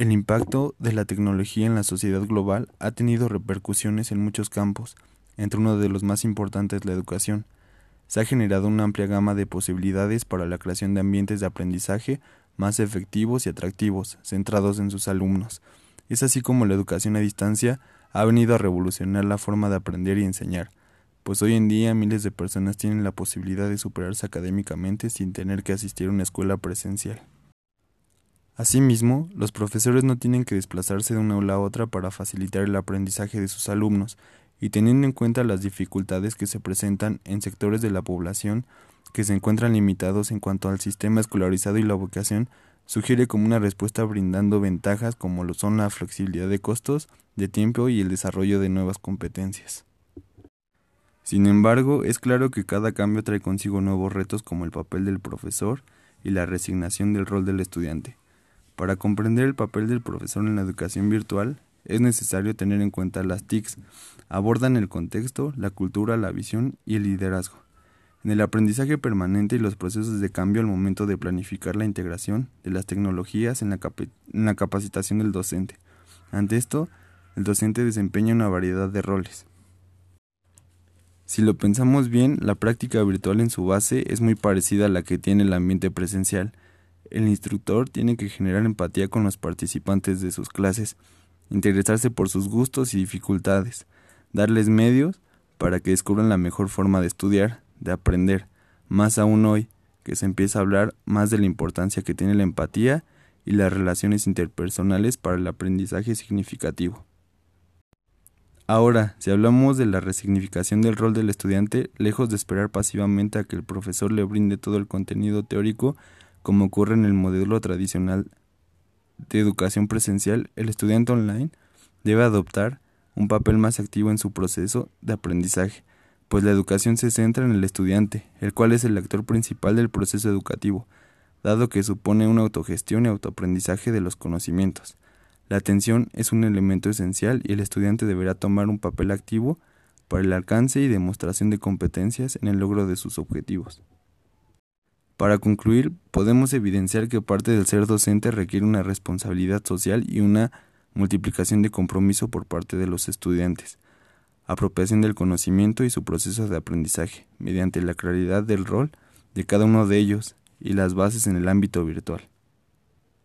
El impacto de la tecnología en la sociedad global ha tenido repercusiones en muchos campos, entre uno de los más importantes la educación. Se ha generado una amplia gama de posibilidades para la creación de ambientes de aprendizaje más efectivos y atractivos, centrados en sus alumnos. Es así como la educación a distancia ha venido a revolucionar la forma de aprender y enseñar, pues hoy en día miles de personas tienen la posibilidad de superarse académicamente sin tener que asistir a una escuela presencial. Asimismo, los profesores no tienen que desplazarse de una aula a otra para facilitar el aprendizaje de sus alumnos, y teniendo en cuenta las dificultades que se presentan en sectores de la población que se encuentran limitados en cuanto al sistema escolarizado y la vocación, sugiere como una respuesta brindando ventajas como lo son la flexibilidad de costos, de tiempo y el desarrollo de nuevas competencias. Sin embargo, es claro que cada cambio trae consigo nuevos retos como el papel del profesor y la resignación del rol del estudiante. Para comprender el papel del profesor en la educación virtual, es necesario tener en cuenta las TICs. Abordan el contexto, la cultura, la visión y el liderazgo. En el aprendizaje permanente y los procesos de cambio al momento de planificar la integración de las tecnologías en la, en la capacitación del docente. Ante esto, el docente desempeña una variedad de roles. Si lo pensamos bien, la práctica virtual en su base es muy parecida a la que tiene el ambiente presencial, el instructor tiene que generar empatía con los participantes de sus clases, interesarse por sus gustos y dificultades, darles medios para que descubran la mejor forma de estudiar, de aprender, más aún hoy, que se empieza a hablar más de la importancia que tiene la empatía y las relaciones interpersonales para el aprendizaje significativo. Ahora, si hablamos de la resignificación del rol del estudiante, lejos de esperar pasivamente a que el profesor le brinde todo el contenido teórico, como ocurre en el modelo tradicional de educación presencial, el estudiante online debe adoptar un papel más activo en su proceso de aprendizaje, pues la educación se centra en el estudiante, el cual es el actor principal del proceso educativo, dado que supone una autogestión y autoaprendizaje de los conocimientos. La atención es un elemento esencial y el estudiante deberá tomar un papel activo para el alcance y demostración de competencias en el logro de sus objetivos. Para concluir, podemos evidenciar que parte del ser docente requiere una responsabilidad social y una multiplicación de compromiso por parte de los estudiantes, apropiación del conocimiento y su proceso de aprendizaje, mediante la claridad del rol de cada uno de ellos y las bases en el ámbito virtual.